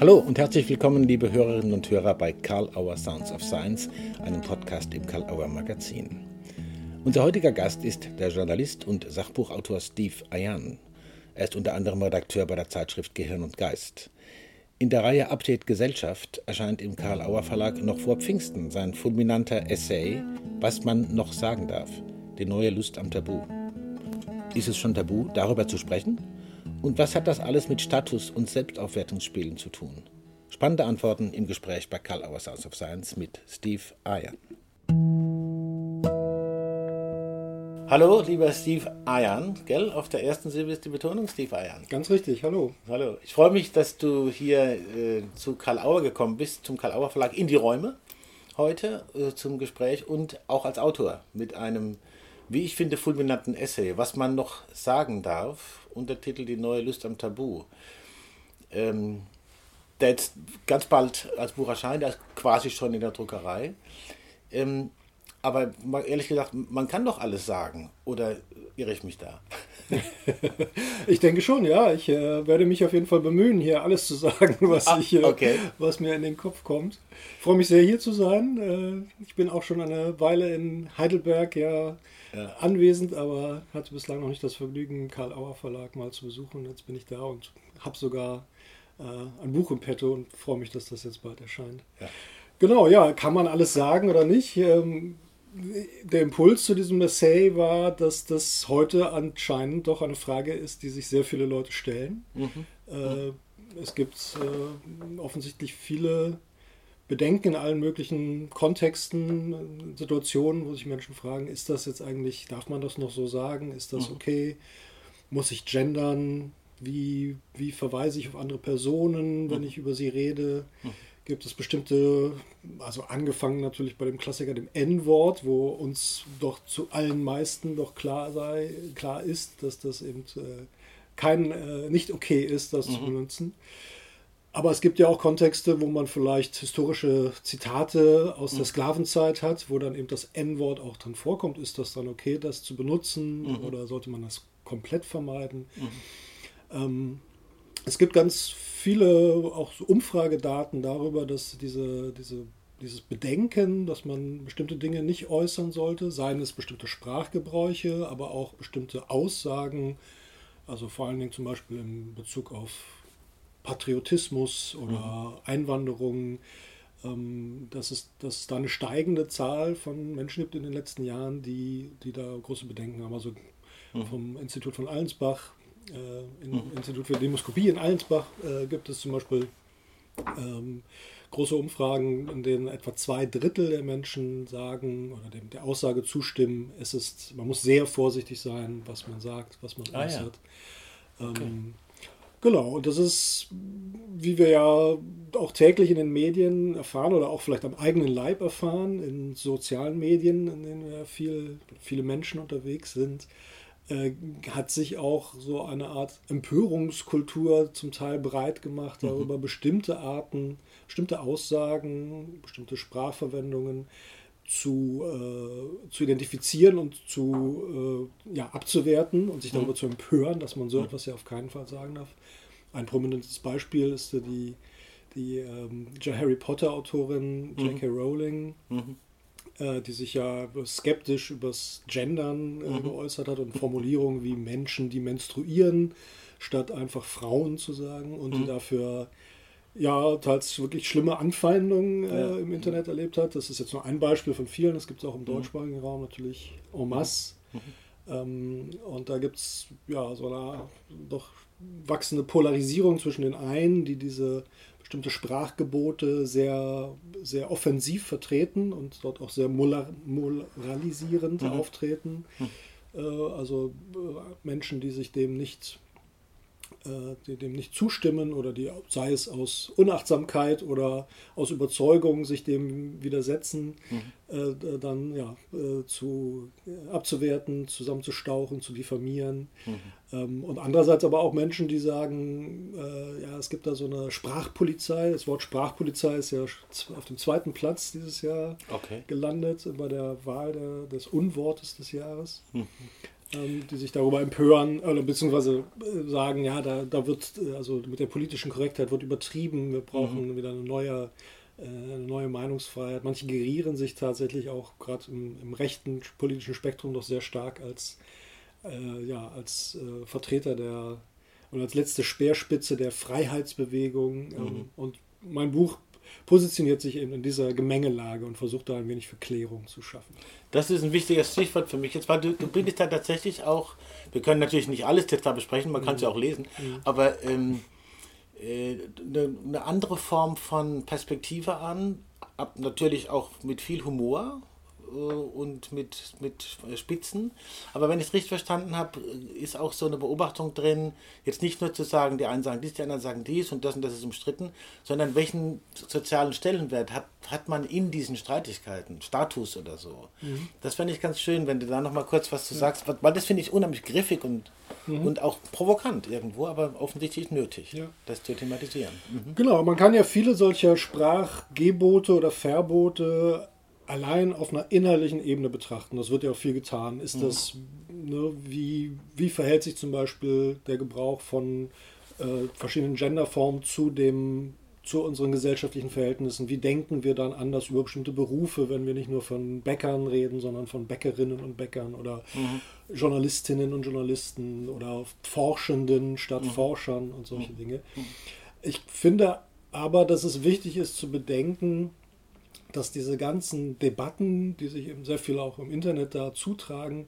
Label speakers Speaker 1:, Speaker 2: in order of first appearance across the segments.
Speaker 1: Hallo und herzlich willkommen, liebe Hörerinnen und Hörer, bei Karl Auer Sounds of Science, einem Podcast im Karl Auer Magazin. Unser heutiger Gast ist der Journalist und Sachbuchautor Steve Ayan. Er ist unter anderem Redakteur bei der Zeitschrift Gehirn und Geist. In der Reihe Update Gesellschaft erscheint im Karl Auer Verlag noch vor Pfingsten sein fulminanter Essay Was man noch sagen darf, die neue Lust am Tabu. Ist es schon tabu, darüber zu sprechen? Und was hat das alles mit Status- und Selbstaufwertungsspielen zu tun? Spannende Antworten im Gespräch bei Karl Auer Sounds of Science mit Steve Ayan. Hallo, lieber Steve Ayan, gell? Auf der ersten Silbe ist die Betonung Steve Ayan.
Speaker 2: Ganz richtig, hallo.
Speaker 1: Hallo. Ich freue mich, dass du hier äh, zu Karl Auer gekommen bist, zum Karl Auer Verlag in die Räume heute äh, zum Gespräch und auch als Autor mit einem, wie ich finde, fulminanten Essay, was man noch sagen darf Untertitel Die neue Lust am Tabu. Ähm, der jetzt ganz bald als Buch erscheint, der ist quasi schon in der Druckerei. Ähm, aber ehrlich gesagt, man kann doch alles sagen. Oder irre ich mich da?
Speaker 2: ich denke schon, ja. Ich äh, werde mich auf jeden Fall bemühen, hier alles zu sagen, was, ah, ich, äh, okay. was mir in den Kopf kommt. Ich freue mich sehr, hier zu sein. Äh, ich bin auch schon eine Weile in Heidelberg, ja ja. anwesend, aber hatte bislang noch nicht das Vergnügen, Karl Auer Verlag mal zu besuchen. Jetzt bin ich da und habe sogar äh, ein Buch im Petto und freue mich, dass das jetzt bald erscheint. Ja. Genau, ja, kann man alles sagen oder nicht? Ähm, der Impuls zu diesem Essay war, dass das heute anscheinend doch eine Frage ist, die sich sehr viele Leute stellen. Mhm. Äh, es gibt äh, offensichtlich viele Bedenken in allen möglichen Kontexten, Situationen, wo sich Menschen fragen, ist das jetzt eigentlich, darf man das noch so sagen? Ist das mhm. okay? Muss ich gendern? Wie, wie verweise ich auf andere Personen, wenn mhm. ich über sie rede? Mhm. Gibt es bestimmte, also angefangen natürlich bei dem Klassiker, dem N-Wort, wo uns doch zu allen meisten doch klar sei, klar ist, dass das eben äh, kein, äh, nicht okay ist, das zu benutzen. Aber es gibt ja auch Kontexte, wo man vielleicht historische Zitate aus mhm. der Sklavenzeit hat, wo dann eben das N-Wort auch drin vorkommt. Ist das dann okay, das zu benutzen mhm. oder sollte man das komplett vermeiden? Mhm. Ähm, es gibt ganz viele auch so Umfragedaten darüber, dass diese, diese, dieses Bedenken, dass man bestimmte Dinge nicht äußern sollte, seien es bestimmte Sprachgebräuche, aber auch bestimmte Aussagen, also vor allen Dingen zum Beispiel in Bezug auf Patriotismus oder mhm. Einwanderung, ähm, dass, es, dass es da eine steigende Zahl von Menschen gibt in den letzten Jahren, die, die da große Bedenken haben. Also mhm. vom Institut von Allensbach, äh, im mhm. Institut für Demoskopie in Allensbach äh, gibt es zum Beispiel ähm, große Umfragen, in denen etwa zwei Drittel der Menschen sagen oder dem, der Aussage zustimmen, es ist, man muss sehr vorsichtig sein, was man sagt, was man ah, äußert. Ja. Okay. Ähm, Genau, und das ist, wie wir ja auch täglich in den Medien erfahren oder auch vielleicht am eigenen Leib erfahren, in sozialen Medien, in denen ja viel, viele Menschen unterwegs sind, äh, hat sich auch so eine Art Empörungskultur zum Teil breit gemacht, darüber mhm. bestimmte Arten, bestimmte Aussagen, bestimmte Sprachverwendungen zu, äh, zu identifizieren und zu äh, ja, abzuwerten und sich darüber mhm. zu empören, dass man so mhm. etwas ja auf keinen Fall sagen darf. Ein prominentes Beispiel ist die, die ähm, Harry Potter Autorin J.K. Mhm. Rowling, mhm. äh, die sich ja skeptisch übers Gendern äh, mhm. geäußert hat und Formulierungen wie Menschen, die menstruieren, statt einfach Frauen zu sagen und die mhm. dafür ja, teils wirklich schlimme Anfeindungen äh, ja. im Internet erlebt hat. Das ist jetzt nur ein Beispiel von vielen. Das gibt es auch im mhm. deutschsprachigen Raum natürlich en masse. Mhm. Ähm, und da gibt es ja so eine doch wachsende Polarisierung zwischen den einen, die diese bestimmte Sprachgebote sehr, sehr offensiv vertreten und dort auch sehr moralisierend mhm. auftreten. Mhm. Äh, also äh, Menschen, die sich dem nicht die dem nicht zustimmen oder die, sei es aus Unachtsamkeit oder aus Überzeugung, sich dem widersetzen, mhm. äh, dann ja, äh, zu, äh, abzuwerten, zusammenzustauchen, zu diffamieren. Mhm. Ähm, und andererseits aber auch Menschen, die sagen, äh, ja, es gibt da so eine Sprachpolizei. Das Wort Sprachpolizei ist ja auf dem zweiten Platz dieses Jahr okay. gelandet bei der Wahl der, des Unwortes des Jahres. Mhm. Ähm, die sich darüber empören oder beziehungsweise äh, sagen, ja, da, da wird, äh, also mit der politischen Korrektheit wird übertrieben, wir brauchen mhm. wieder eine neue, äh, eine neue Meinungsfreiheit. Manche gerieren sich tatsächlich auch gerade im, im, rechten politischen Spektrum doch sehr stark als, äh, ja, als äh, Vertreter der und als letzte Speerspitze der Freiheitsbewegung. Ähm, mhm. Und mein Buch positioniert sich eben in dieser Gemengelage und versucht da ein wenig für Klärung zu schaffen.
Speaker 1: Das ist ein wichtiges Stichwort für mich jetzt, weil du, du bildest da tatsächlich auch, wir können natürlich nicht alles jetzt da besprechen, man kann es ja auch lesen, mhm. aber ähm, äh, eine, eine andere Form von Perspektive an, ab, natürlich auch mit viel Humor, und mit, mit Spitzen. Aber wenn ich es richtig verstanden habe, ist auch so eine Beobachtung drin, jetzt nicht nur zu sagen, die einen sagen dies, die anderen sagen dies und das und das ist umstritten, sondern welchen sozialen Stellenwert hat, hat man in diesen Streitigkeiten, Status oder so. Mhm. Das fände ich ganz schön, wenn du da nochmal kurz was zu ja. sagst, weil das finde ich unheimlich griffig und, mhm. und auch provokant irgendwo, aber offensichtlich nötig, ja. das zu thematisieren.
Speaker 2: Mhm. Genau, man kann ja viele solcher Sprachgebote oder Verbote allein auf einer inhaltlichen Ebene betrachten, das wird ja auch viel getan, ist mhm. das, ne, wie, wie verhält sich zum Beispiel der Gebrauch von äh, verschiedenen Genderformen zu dem zu unseren gesellschaftlichen Verhältnissen. Wie denken wir dann anders über bestimmte Berufe, wenn wir nicht nur von Bäckern reden, sondern von Bäckerinnen und Bäckern oder mhm. Journalistinnen und Journalisten oder Forschenden statt mhm. Forschern und solche mhm. Dinge. Ich finde aber, dass es wichtig ist zu bedenken, dass diese ganzen Debatten, die sich eben sehr viel auch im Internet da zutragen,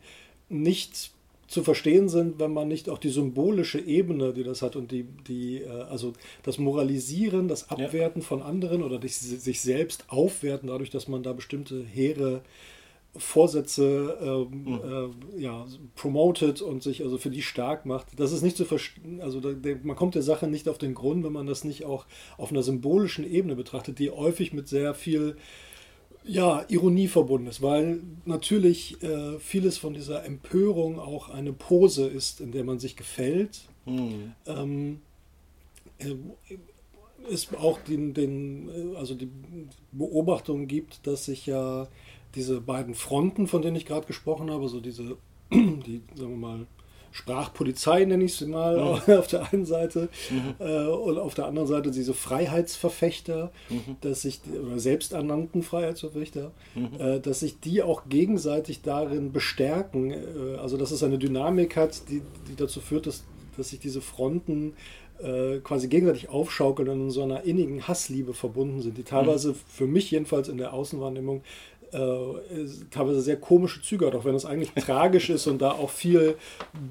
Speaker 2: nicht zu verstehen sind, wenn man nicht auch die symbolische Ebene, die das hat und die, die äh, also das Moralisieren, das Abwerten ja. von anderen oder sich selbst aufwerten, dadurch, dass man da bestimmte hehre Vorsätze ähm, mhm. äh, ja, promotet und sich also für die stark macht. Das ist nicht zu verstehen, also da, man kommt der Sache nicht auf den Grund, wenn man das nicht auch auf einer symbolischen Ebene betrachtet, die häufig mit sehr viel ja, Ironie verbunden ist, weil natürlich äh, vieles von dieser Empörung auch eine Pose ist, in der man sich gefällt. Mhm. Ähm, äh, es auch den, den, äh, also die Beobachtung gibt, dass sich ja diese beiden Fronten, von denen ich gerade gesprochen habe, so diese, die, sagen wir mal, Sprachpolizei nenne ich sie mal mhm. auf der einen Seite mhm. äh, und auf der anderen Seite diese Freiheitsverfechter, mhm. dass sich oder selbsternannten Freiheitsverfechter, mhm. äh, dass sich die auch gegenseitig darin bestärken. Äh, also dass es eine Dynamik hat, die, die dazu führt, dass, dass sich diese Fronten äh, quasi gegenseitig aufschaukeln und in so einer innigen Hassliebe verbunden sind, die teilweise mhm. für mich jedenfalls in der Außenwahrnehmung äh, teilweise sehr komische Züge hat, auch wenn es eigentlich tragisch ist und da auch viel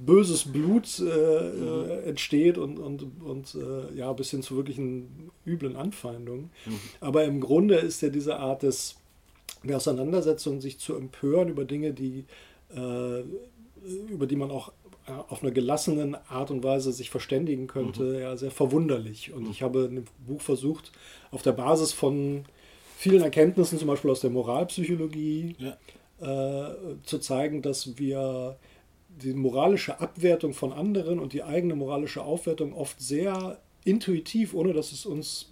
Speaker 2: böses Blut äh, mhm. entsteht und, und, und äh, ja, bis hin zu wirklichen üblen Anfeindungen. Mhm. Aber im Grunde ist ja diese Art des, der Auseinandersetzung, sich zu empören über Dinge, die, äh, über die man auch äh, auf einer gelassenen Art und Weise sich verständigen könnte, mhm. ja, sehr verwunderlich. Und mhm. ich habe in dem Buch versucht, auf der Basis von vielen Erkenntnissen, zum Beispiel aus der Moralpsychologie, ja. äh, zu zeigen, dass wir die moralische Abwertung von anderen und die eigene moralische Aufwertung oft sehr intuitiv, ohne dass es uns,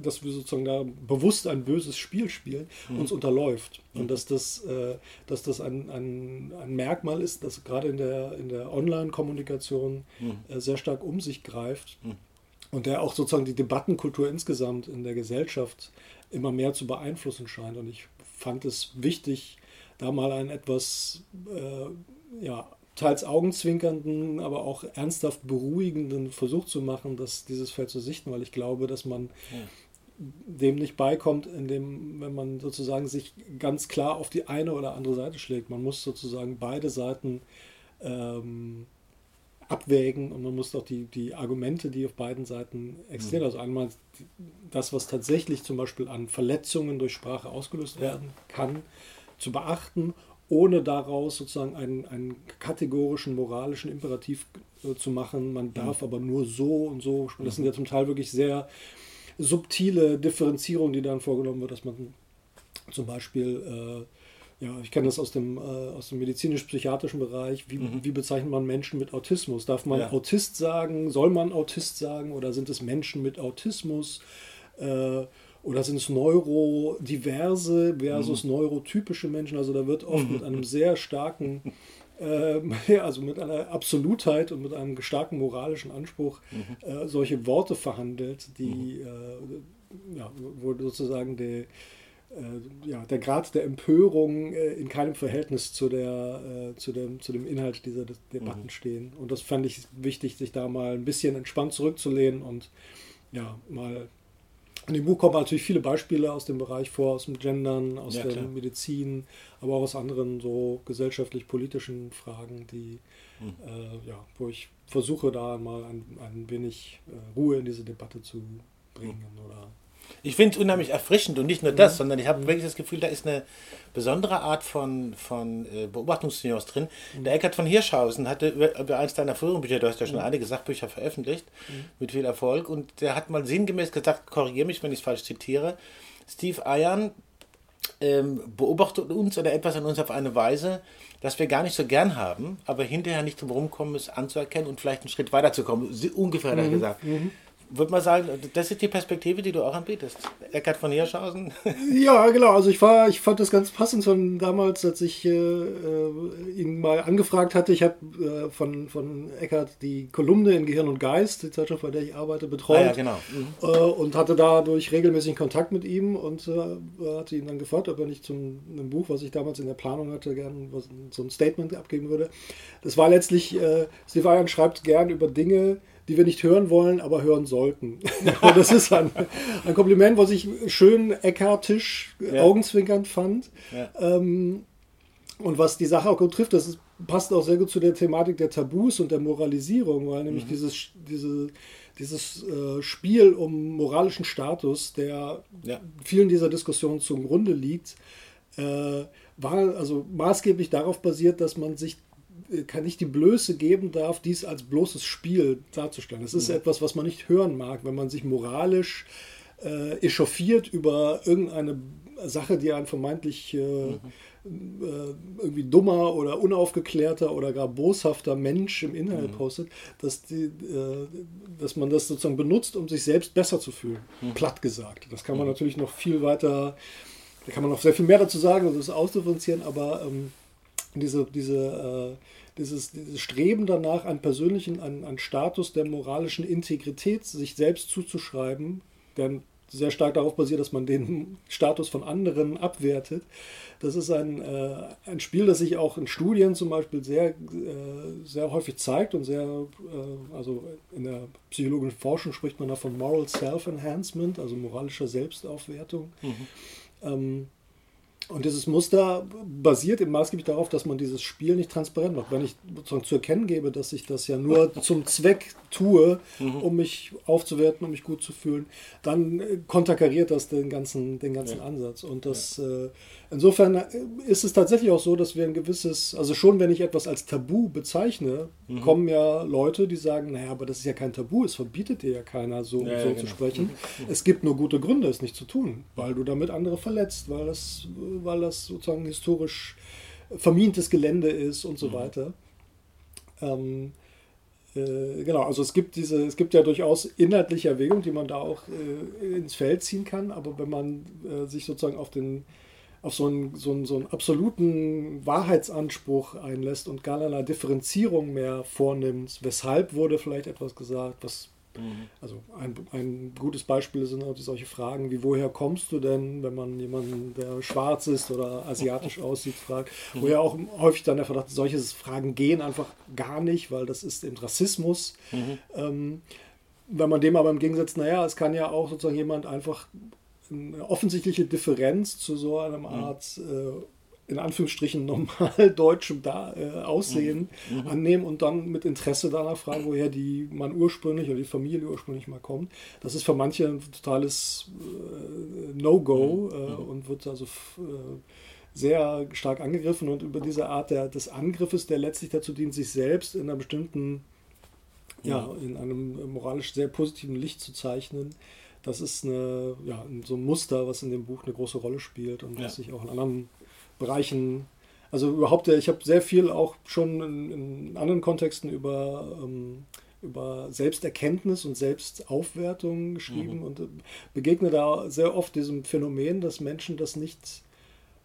Speaker 2: dass wir sozusagen da bewusst ein böses Spiel spielen, mhm. uns unterläuft. Mhm. Und dass das, äh, dass das ein, ein, ein, Merkmal ist, das gerade in der, in der Online-Kommunikation mhm. äh, sehr stark um sich greift mhm. und der auch sozusagen die Debattenkultur insgesamt in der Gesellschaft immer mehr zu beeinflussen scheint. Und ich fand es wichtig, da mal einen etwas äh, ja, teils augenzwinkernden, aber auch ernsthaft beruhigenden Versuch zu machen, dass dieses Feld zu sichten, weil ich glaube, dass man ja. dem nicht beikommt, indem, wenn man sozusagen sich ganz klar auf die eine oder andere Seite schlägt. Man muss sozusagen beide Seiten ähm, abwägen und man muss doch die, die Argumente, die auf beiden Seiten existieren, mhm. also einmal das, was tatsächlich zum Beispiel an Verletzungen durch Sprache ausgelöst werden kann, zu beachten, ohne daraus sozusagen einen, einen kategorischen moralischen Imperativ äh, zu machen, man mhm. darf mhm. aber nur so und so. Das sind ja zum Teil wirklich sehr subtile Differenzierungen, die dann vorgenommen wird, dass man zum Beispiel äh, ja, ich kenne das aus dem, äh, aus dem medizinisch-psychiatrischen Bereich. Wie, mhm. wie bezeichnet man Menschen mit Autismus? Darf man ja. Autist sagen? Soll man Autist sagen? Oder sind es Menschen mit Autismus? Äh, oder sind es neurodiverse versus mhm. neurotypische Menschen? Also da wird oft mhm. mit einem sehr starken ähm, also mit einer Absolutheit und mit einem starken moralischen Anspruch mhm. äh, solche Worte verhandelt, die mhm. äh, ja, wo sozusagen die, äh, ja, der Grad der Empörung äh, in keinem Verhältnis zu, der, äh, zu, dem, zu dem Inhalt dieser Debatten mhm. stehen. Und das fand ich wichtig, sich da mal ein bisschen entspannt zurückzulehnen und ja, mal in dem Buch kommen natürlich viele Beispiele aus dem Bereich vor, aus dem Gendern, aus ja, der klar. Medizin, aber auch aus anderen so gesellschaftlich-politischen Fragen, die, mhm. äh, ja, wo ich versuche, da mal ein, ein wenig äh, Ruhe in diese Debatte zu bringen mhm. oder
Speaker 1: ich finde es unheimlich erfrischend und nicht nur das, mhm. sondern ich habe wirklich das Gefühl, da ist eine besondere Art von, von äh, Beobachtungsnuance drin. Mhm. Der Eckhard von Hirschhausen hatte über, über eines deiner früheren Bücher, du hast ja schon mhm. einige Sachbücher veröffentlicht, mhm. mit viel Erfolg, und der hat mal sinngemäß gesagt, korrigiere mich, wenn ich es falsch zitiere, Steve Ayan ähm, beobachtet uns oder etwas an uns auf eine Weise, dass wir gar nicht so gern haben, aber hinterher nicht drum rumkommen, es anzuerkennen und vielleicht einen Schritt weiterzukommen. Ungefähr hat er mhm. gesagt. Mhm würde man sagen, das ist die Perspektive, die du auch anbietest. Eckart von Hirschhausen.
Speaker 2: Ja, genau. Also ich war, ich fand das ganz passend von damals, als ich äh, äh ihn mal angefragt hatte. Ich habe äh, von, von Eckart die Kolumne in Gehirn und Geist, die Zeitschrift, bei der ich arbeite, betreut. Ah, ja, genau. Mhm. Äh, und hatte dadurch regelmäßig Kontakt mit ihm und äh, hatte ihn dann gefragt, ob er nicht zum einem Buch, was ich damals in der Planung hatte, gerne so ein Statement abgeben würde. Das war letztlich, äh, Steve Iron schreibt gern über Dinge, die wir nicht hören wollen, aber hören sollten. das ist ein, ein, Kompliment, was ich schön eckhartisch, ja. augenzwinkernd fand. Ja. Ähm, und was die Sache auch gut trifft, das ist, passt auch sehr gut zu der Thematik der Tabus und der Moralisierung, weil nämlich mhm. dieses, diese, dieses äh, Spiel um moralischen Status, der ja. vielen dieser Diskussionen zum Grunde liegt, äh, war also maßgeblich darauf basiert, dass man sich kann nicht die Blöße geben darf, dies als bloßes Spiel darzustellen. Das ist mhm. etwas, was man nicht hören mag, wenn man sich moralisch äh, echauffiert über irgendeine Sache, die ein vermeintlich äh, mhm. äh, irgendwie dummer oder unaufgeklärter oder gar boshafter Mensch im Inhalt mhm. postet, dass, die, äh, dass man das sozusagen benutzt, um sich selbst besser zu fühlen. Mhm. Platt gesagt. Das kann man mhm. natürlich noch viel weiter, da kann man noch sehr viel mehr dazu sagen und das ausdifferenzieren, aber ähm, diese, diese, äh, dieses, dieses Streben danach, einen persönlichen, einen, einen Status der moralischen Integrität sich selbst zuzuschreiben, der sehr stark darauf basiert, dass man den Status von anderen abwertet. Das ist ein, äh, ein Spiel, das sich auch in Studien zum Beispiel sehr, äh, sehr häufig zeigt und sehr, äh, also in der psychologischen Forschung spricht man da von Moral Self-Enhancement, also moralischer Selbstaufwertung. Mhm. Ähm, und dieses Muster basiert im maßgeblich darauf, dass man dieses Spiel nicht transparent macht. Wenn ich sozusagen zu erkennen gebe, dass ich das ja nur zum Zweck tue, mhm. um mich aufzuwerten, um mich gut zu fühlen, dann äh, konterkariert das den ganzen, den ganzen ja. Ansatz. Und das ja. äh, insofern äh, ist es tatsächlich auch so, dass wir ein gewisses, also schon wenn ich etwas als Tabu bezeichne, mhm. kommen ja Leute, die sagen, naja, aber das ist ja kein Tabu, es verbietet dir ja keiner so, ja, so genau. zu sprechen. Mhm. Es gibt nur gute Gründe, es nicht zu tun, weil du damit andere verletzt, weil das weil das sozusagen historisch vermintes Gelände ist und so mhm. weiter. Ähm, äh, genau, also es gibt diese, es gibt ja durchaus inhaltliche Erwägungen, die man da auch äh, ins Feld ziehen kann, aber wenn man äh, sich sozusagen auf den auf so einen, so, einen, so einen absoluten Wahrheitsanspruch einlässt und gar einer Differenzierung mehr vornimmt, weshalb wurde vielleicht etwas gesagt, was Mhm. Also ein, ein gutes Beispiel sind auch solche Fragen wie, woher kommst du denn, wenn man jemanden, der schwarz ist oder asiatisch aussieht, fragt, mhm. wo ja auch häufig dann der Verdacht, solche Fragen gehen einfach gar nicht, weil das ist eben Rassismus. Mhm. Ähm, wenn man dem aber im Gegensatz, naja, es kann ja auch sozusagen jemand einfach eine offensichtliche Differenz zu so einer mhm. Art äh, in Anführungsstrichen normal deutschem da, äh, Aussehen mhm. mhm. annehmen und dann mit Interesse danach fragen, woher die man ursprünglich oder die Familie ursprünglich mal kommt. Das ist für manche ein totales äh, No-Go mhm. äh, mhm. und wird also äh, sehr stark angegriffen und über diese Art der, des Angriffes, der letztlich dazu dient, sich selbst in einer bestimmten, ja, in einem moralisch sehr positiven Licht zu zeichnen. Das ist eine, ja, so ein Muster, was in dem Buch eine große Rolle spielt und ja. was sich auch in anderen Bereichen, also überhaupt, ich habe sehr viel auch schon in, in anderen Kontexten über, ähm, über Selbsterkenntnis und Selbstaufwertung geschrieben mhm. und äh, begegne da sehr oft diesem Phänomen, dass Menschen das nicht,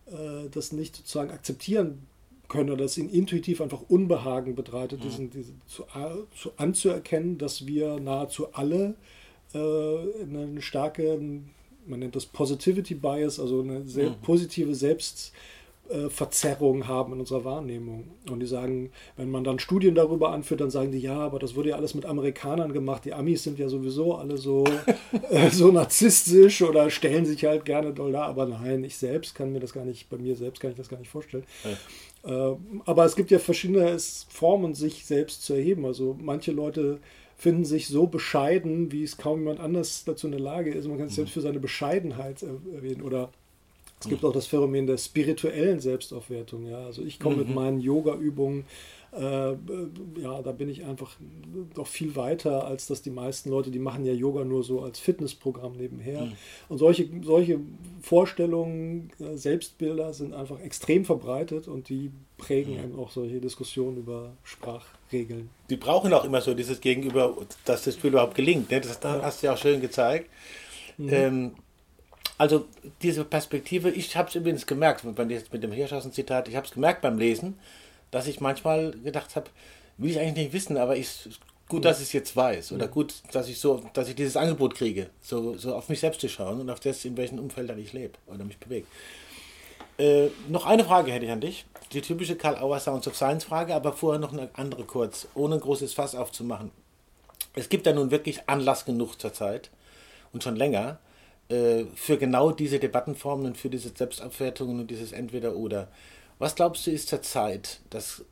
Speaker 2: äh, das nicht sozusagen akzeptieren können oder das ihnen intuitiv einfach Unbehagen betreitet, mhm. diesen, diesen zu, zu, anzuerkennen, dass wir nahezu alle äh, eine starke, man nennt das Positivity Bias, also eine sehr mhm. positive Selbst- äh, Verzerrung haben in unserer Wahrnehmung. Und die sagen, wenn man dann Studien darüber anführt, dann sagen die, ja, aber das wurde ja alles mit Amerikanern gemacht. Die Amis sind ja sowieso alle so, äh, so narzisstisch oder stellen sich halt gerne doll da. Aber nein, ich selbst kann mir das gar nicht, bei mir selbst kann ich das gar nicht vorstellen. Ja. Äh, aber es gibt ja verschiedene Formen, sich selbst zu erheben. Also manche Leute finden sich so bescheiden, wie es kaum jemand anders dazu in der Lage ist. Man kann es mhm. selbst für seine Bescheidenheit erwähnen oder es gibt auch das Phänomen der spirituellen Selbstaufwertung. Ja? Also ich komme mhm. mit meinen Yoga-Übungen, äh, ja, da bin ich einfach doch viel weiter, als dass die meisten Leute, die machen ja Yoga nur so als Fitnessprogramm nebenher. Mhm. Und solche, solche Vorstellungen, äh, Selbstbilder sind einfach extrem verbreitet und die prägen mhm. eben auch solche Diskussionen über Sprachregeln.
Speaker 1: Die brauchen auch immer so dieses Gegenüber, dass das Spiel überhaupt gelingt. Ne? Das, das hast du ja auch schön gezeigt. Mhm. Ähm, also diese Perspektive, ich habe es übrigens gemerkt, mit dem Hirschhausen-Zitat, ich habe es gemerkt beim Lesen, dass ich manchmal gedacht habe, will ich eigentlich nicht wissen, aber ich, gut, dass ich es jetzt weiß oder gut, dass ich so, dass ich dieses Angebot kriege, so, so auf mich selbst zu schauen und auf das, in welchen Umfeldern ich lebe oder mich bewege. Äh, noch eine Frage hätte ich an dich. Die typische Karl Auer Sounds of Science Frage, aber vorher noch eine andere kurz, ohne ein großes Fass aufzumachen. Es gibt ja nun wirklich Anlass genug zur Zeit und schon länger, äh, für genau diese Debattenformen und für diese Selbstabwertungen und dieses Entweder-Oder. Was glaubst du ist zur Zeit, dass,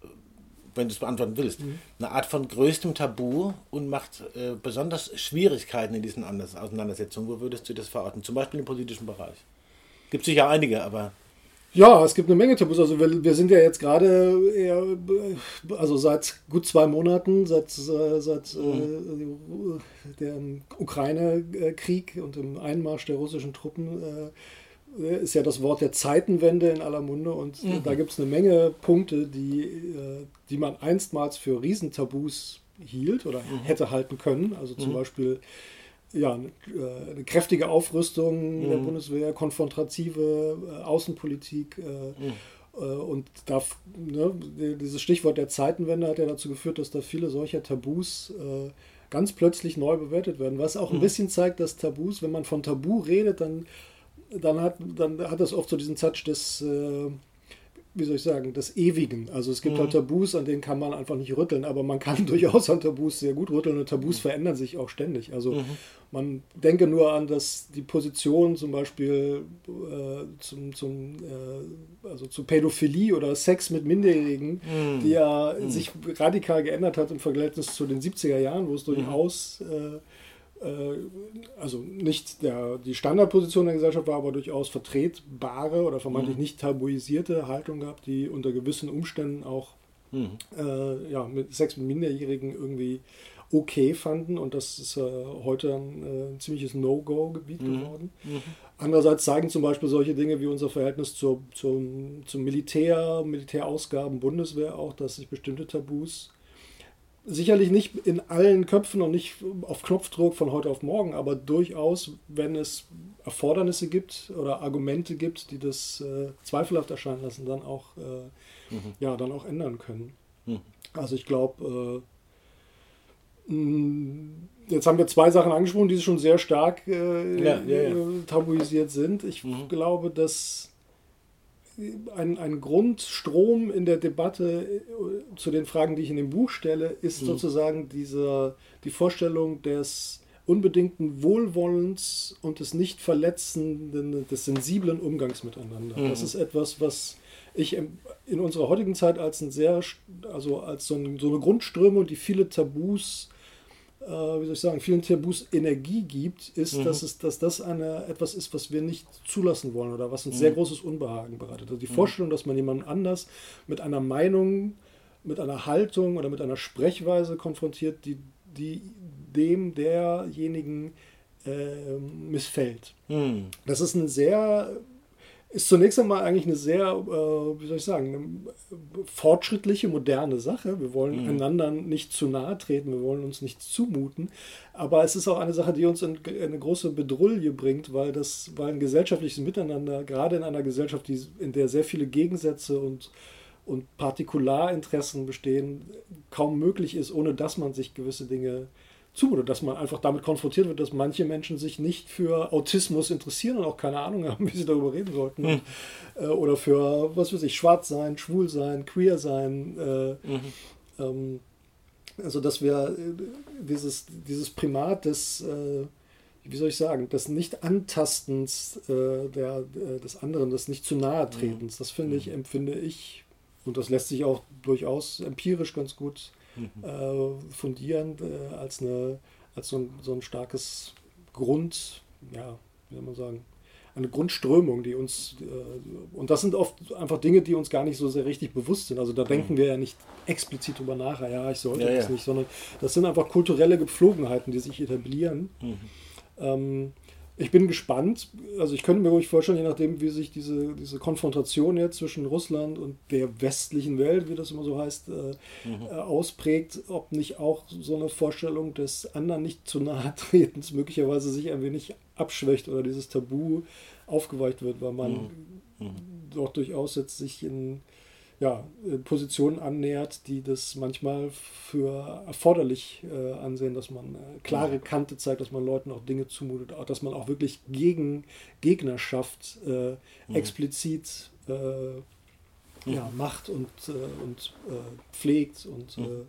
Speaker 1: wenn du es beantworten willst, mhm. eine Art von größtem Tabu und macht äh, besonders Schwierigkeiten in diesen Auseinandersetzungen? Wo würdest du das verorten? Zum Beispiel im politischen Bereich. Gibt sicher einige, aber.
Speaker 2: Ja, es gibt eine Menge Tabus. Also wir, wir sind ja jetzt gerade eher, also seit gut zwei Monaten, seit, seit mhm. äh, dem Ukraine-Krieg und dem Einmarsch der russischen Truppen äh, ist ja das Wort der Zeitenwende in aller Munde und mhm. da gibt es eine Menge Punkte, die, äh, die man einstmals für Riesentabus hielt oder mhm. hätte halten können. Also zum mhm. Beispiel ja, eine, äh, eine, kräftige Aufrüstung mhm. der Bundeswehr, konfrontative äh, Außenpolitik. Äh, mhm. Und da, ne, dieses Stichwort der Zeitenwende hat ja dazu geführt, dass da viele solcher Tabus äh, ganz plötzlich neu bewertet werden. Was auch ein mhm. bisschen zeigt, dass Tabus, wenn man von Tabu redet, dann, dann, hat, dann hat das oft so diesen Touch des äh, wie soll ich sagen, des Ewigen. Also es gibt mhm. halt Tabus, an denen kann man einfach nicht rütteln, aber man kann durchaus an Tabus sehr gut rütteln und Tabus mhm. verändern sich auch ständig. Also mhm. man denke nur an dass die Position zum Beispiel äh, zum, zum äh, also zu Pädophilie oder Sex mit Minderjährigen, mhm. die ja mhm. sich radikal geändert hat im Verhältnis zu den 70er Jahren, wo es mhm. durchaus äh, äh, also nicht der, die Standardposition der Gesellschaft war, aber durchaus vertretbare oder vermeintlich mhm. nicht tabuisierte Haltung gehabt, die unter gewissen Umständen auch mhm. äh, ja, mit Sex mit Minderjährigen irgendwie okay fanden und das ist äh, heute ein, äh, ein ziemliches No-Go-Gebiet mhm. geworden. Mhm. Andererseits zeigen zum Beispiel solche Dinge wie unser Verhältnis zur, zum, zum Militär, Militärausgaben, Bundeswehr auch, dass sich bestimmte Tabus sicherlich nicht in allen Köpfen und nicht auf Knopfdruck von heute auf morgen, aber durchaus, wenn es Erfordernisse gibt oder Argumente gibt, die das äh, zweifelhaft erscheinen lassen, dann auch, äh, mhm. ja, dann auch ändern können. Mhm. Also ich glaube, äh, jetzt haben wir zwei Sachen angesprochen, die schon sehr stark äh, ja, ja, ja. tabuisiert sind. Ich mhm. glaube, dass ein, ein Grundstrom in der Debatte äh, zu den Fragen, die ich in dem Buch stelle, ist mhm. sozusagen diese, die Vorstellung des unbedingten Wohlwollens und des nicht verletzenden, des sensiblen Umgangs miteinander. Mhm. Das ist etwas, was ich in unserer heutigen Zeit als ein sehr, also als so, ein, so eine Grundströmung, die viele Tabus äh, wie soll ich sagen, vielen Tabus Energie gibt, ist, mhm. dass, es, dass das eine, etwas ist, was wir nicht zulassen wollen oder was uns mhm. sehr großes Unbehagen bereitet. Also die mhm. Vorstellung, dass man jemanden anders mit einer Meinung, mit einer Haltung oder mit einer Sprechweise konfrontiert, die, die dem derjenigen äh, missfällt. Mhm. Das ist ein sehr ist zunächst einmal eigentlich eine sehr, äh, wie soll ich sagen, eine fortschrittliche, moderne Sache. Wir wollen mhm. einander nicht zu nahe treten, wir wollen uns nichts zumuten. Aber es ist auch eine Sache, die uns in, eine große Bedrulle bringt, weil das, weil ein gesellschaftliches Miteinander, gerade in einer Gesellschaft, die, in der sehr viele Gegensätze und und Partikularinteressen bestehen, kaum möglich ist, ohne dass man sich gewisse Dinge zumutet, dass man einfach damit konfrontiert wird, dass manche Menschen sich nicht für Autismus interessieren und auch keine Ahnung haben, wie sie darüber reden sollten. Mhm. Äh, oder für, was weiß ich, schwarz sein, schwul sein, queer sein. Äh, mhm. ähm, also, dass wir äh, dieses, dieses Primat des, äh, wie soll ich sagen, des Nicht-Antastens der, des anderen, des nicht zu nahe tretens, das finde ich, mhm. empfinde ich, und das lässt sich auch durchaus empirisch ganz gut mhm. Äh, fundieren, äh, als, eine, als so ein, so ein starkes Grund, ja, wie soll man sagen, eine Grundströmung, die uns, äh, und das sind oft einfach Dinge, die uns gar nicht so sehr richtig bewusst sind. Also da denken mhm. wir ja nicht explizit drüber nach, ja, ich sollte ja, das ja. nicht, sondern das sind einfach kulturelle Gepflogenheiten, die sich etablieren. Mhm. Ähm, ich bin gespannt. Also ich könnte mir ruhig vorstellen, je nachdem, wie sich diese, diese Konfrontation jetzt zwischen Russland und der westlichen Welt, wie das immer so heißt, äh, mhm. äh, ausprägt, ob nicht auch so eine Vorstellung des anderen nicht zu nahe tretens möglicherweise sich ein wenig abschwächt oder dieses Tabu aufgeweicht wird, weil man mhm. mhm. doch durchaus jetzt sich in ja, äh, Positionen annähert, die das manchmal für erforderlich äh, ansehen, dass man äh, klare Kante zeigt, dass man Leuten auch Dinge zumutet, auch, dass man auch wirklich gegen Gegnerschaft äh, mhm. explizit mhm. ja, macht und, äh, und pflegt und mhm.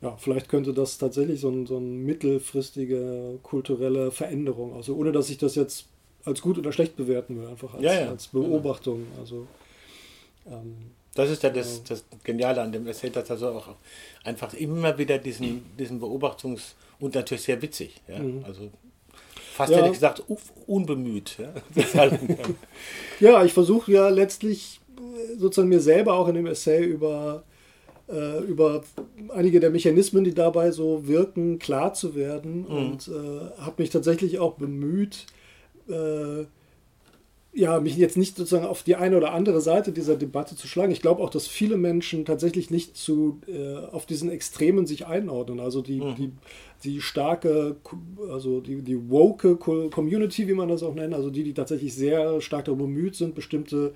Speaker 2: ja, vielleicht könnte das tatsächlich so, ein, so eine mittelfristige kulturelle Veränderung, also ohne dass ich das jetzt als gut oder schlecht bewerten will, einfach als, ja, ja. als Beobachtung. Also
Speaker 1: ähm, das ist ja das, das Geniale an dem Essay, dass also auch einfach immer wieder diesen, diesen Beobachtungs- und natürlich sehr witzig. Ja? Mhm. Also fast ja. hätte ich gesagt, unbemüht. Ja,
Speaker 2: ja ich versuche ja letztlich äh, sozusagen mir selber auch in dem Essay über, äh, über einige der Mechanismen, die dabei so wirken, klar zu werden mhm. und äh, habe mich tatsächlich auch bemüht, äh, ja, mich jetzt nicht sozusagen auf die eine oder andere Seite dieser Debatte zu schlagen. Ich glaube auch, dass viele Menschen tatsächlich nicht zu, äh, auf diesen Extremen sich einordnen. Also die, mhm. die, die starke, also die, die woke Community, wie man das auch nennt, also die, die tatsächlich sehr stark darum bemüht sind, bestimmte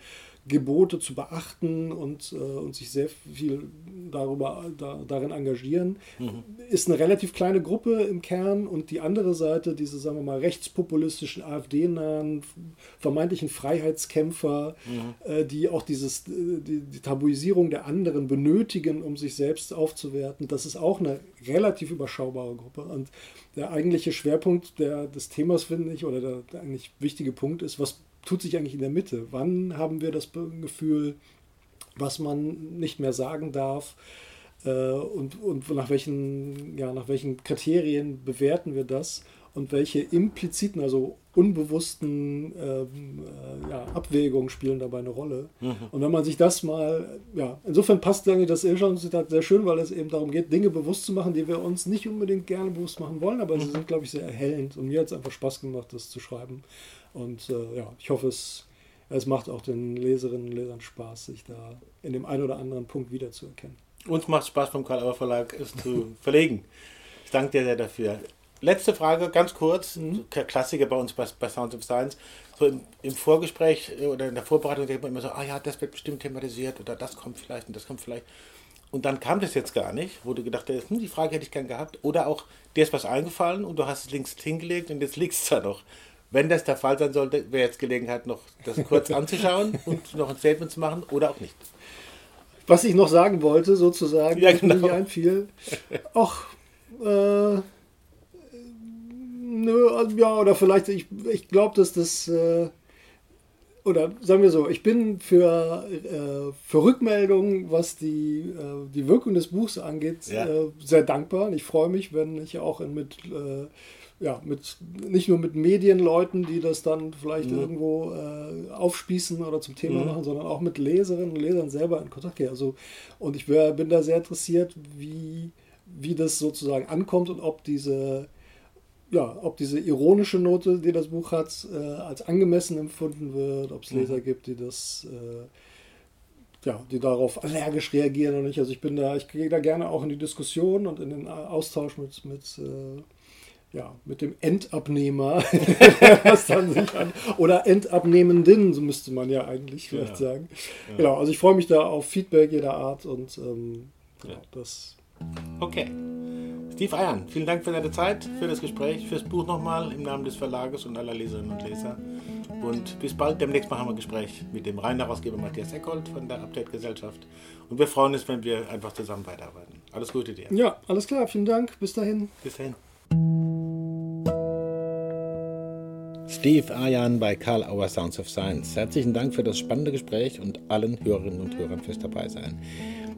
Speaker 2: Gebote zu beachten und, äh, und sich sehr viel darüber, da, darin engagieren, mhm. ist eine relativ kleine Gruppe im Kern und die andere Seite, diese, sagen wir mal, rechtspopulistischen, AfD-nahen, vermeintlichen Freiheitskämpfer, mhm. äh, die auch dieses, die, die Tabuisierung der anderen benötigen, um sich selbst aufzuwerten, das ist auch eine relativ überschaubare Gruppe. Und der eigentliche Schwerpunkt der, des Themas, finde ich, oder der, der eigentlich wichtige Punkt ist, was tut sich eigentlich in der Mitte? Wann haben wir das Gefühl, was man nicht mehr sagen darf? Äh, und, und nach, welchen, ja, nach welchen Kriterien bewerten wir das? Und welche impliziten, also unbewussten ähm, äh, ja, Abwägungen spielen dabei eine Rolle? Mhm. Und wenn man sich das mal, ja, insofern passt eigentlich das Ilschan-Zitat sehr schön, weil es eben darum geht, Dinge bewusst zu machen, die wir uns nicht unbedingt gerne bewusst machen wollen, aber mhm. sie sind, glaube ich, sehr erhellend. Und mir hat es einfach Spaß gemacht, das zu schreiben. Und äh, ja, ich hoffe, es, es macht auch den Leserinnen und Lesern Spaß, sich da in dem einen oder anderen Punkt wiederzuerkennen.
Speaker 1: Uns macht Spaß vom Karl Auer Verlag, es zu verlegen. Ich danke dir sehr dafür. Letzte Frage, ganz kurz, mhm. Klassiker bei uns bei, bei Sounds of Science. So im, im, Vorgespräch äh, oder in der Vorbereitung denkt man immer so, ah ja, das wird bestimmt thematisiert oder das kommt vielleicht und das kommt vielleicht. Und dann kam das jetzt gar nicht, wo du gedacht hast, hm, die Frage hätte ich gern gehabt. Oder auch, dir ist was eingefallen und du hast es links hingelegt und jetzt liegt es da noch. Wenn das der Fall sein sollte, wäre jetzt Gelegenheit, noch das kurz anzuschauen und noch ein Statement zu machen oder auch nicht.
Speaker 2: Was ich noch sagen wollte, sozusagen, ja, genau. mir einfiel, ach, äh, nö, also, ja, oder vielleicht, ich, ich glaube, dass das, äh, oder sagen wir so, ich bin für, äh, für Rückmeldungen, was die, äh, die Wirkung des Buchs angeht, ja. Äh, sehr dankbar. Und ich freue mich, wenn ich auch in, mit äh, ja, mit, nicht nur mit Medienleuten, die das dann vielleicht mhm. irgendwo äh, aufspießen oder zum Thema mhm. machen, sondern auch mit Leserinnen und Lesern selber in Kontakt gehen. Also, und ich wär, bin da sehr interessiert, wie, wie das sozusagen ankommt und ob diese, ja, ob diese ironische Note, die das Buch hat, äh, als angemessen empfunden wird, ob es. Leser gibt, die das äh, ja, die darauf allergisch reagieren oder nicht. Also ich bin da, ich gehe da gerne auch in die Diskussion und in den Austausch mit, mit äh, ja, mit dem Endabnehmer was dann sich an, oder Endabnehmenden, so müsste man ja eigentlich vielleicht ja. sagen. Ja. Genau, also ich freue mich da auf Feedback jeder Art und ähm, ja. das.
Speaker 1: Okay. Steve Eiern, vielen Dank für deine Zeit, für das Gespräch, fürs Buch nochmal im Namen des Verlages und aller Leserinnen und Leser. Und bis bald. Demnächst machen wir ein Gespräch mit dem Rhein-Herausgeber Matthias Eckhold von der Update-Gesellschaft. Und wir freuen uns, wenn wir einfach zusammen weiterarbeiten. Alles Gute dir.
Speaker 2: Ja, alles klar. Vielen Dank. Bis dahin.
Speaker 1: Bis dahin. Steve Ayan bei Karl Auer Sounds of Science. Herzlichen Dank für das spannende Gespräch und allen Hörerinnen und Hörern fürs Dabeisein.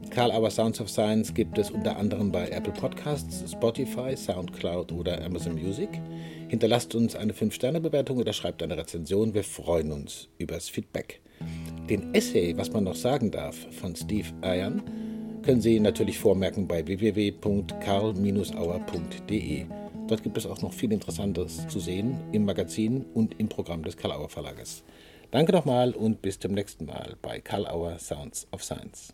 Speaker 1: Karl Auer Sounds of Science gibt es unter anderem bei Apple Podcasts, Spotify, Soundcloud oder Amazon Music. Hinterlasst uns eine 5-Sterne-Bewertung oder schreibt eine Rezension. Wir freuen uns übers Feedback. Den Essay, was man noch sagen darf, von Steve Ayan, können Sie natürlich vormerken bei www.karl-auer.de. Dort gibt es auch noch viel Interessantes zu sehen im Magazin und im Programm des Karl Auer Verlages. Danke nochmal und bis zum nächsten Mal bei Karl Auer Sounds of Science.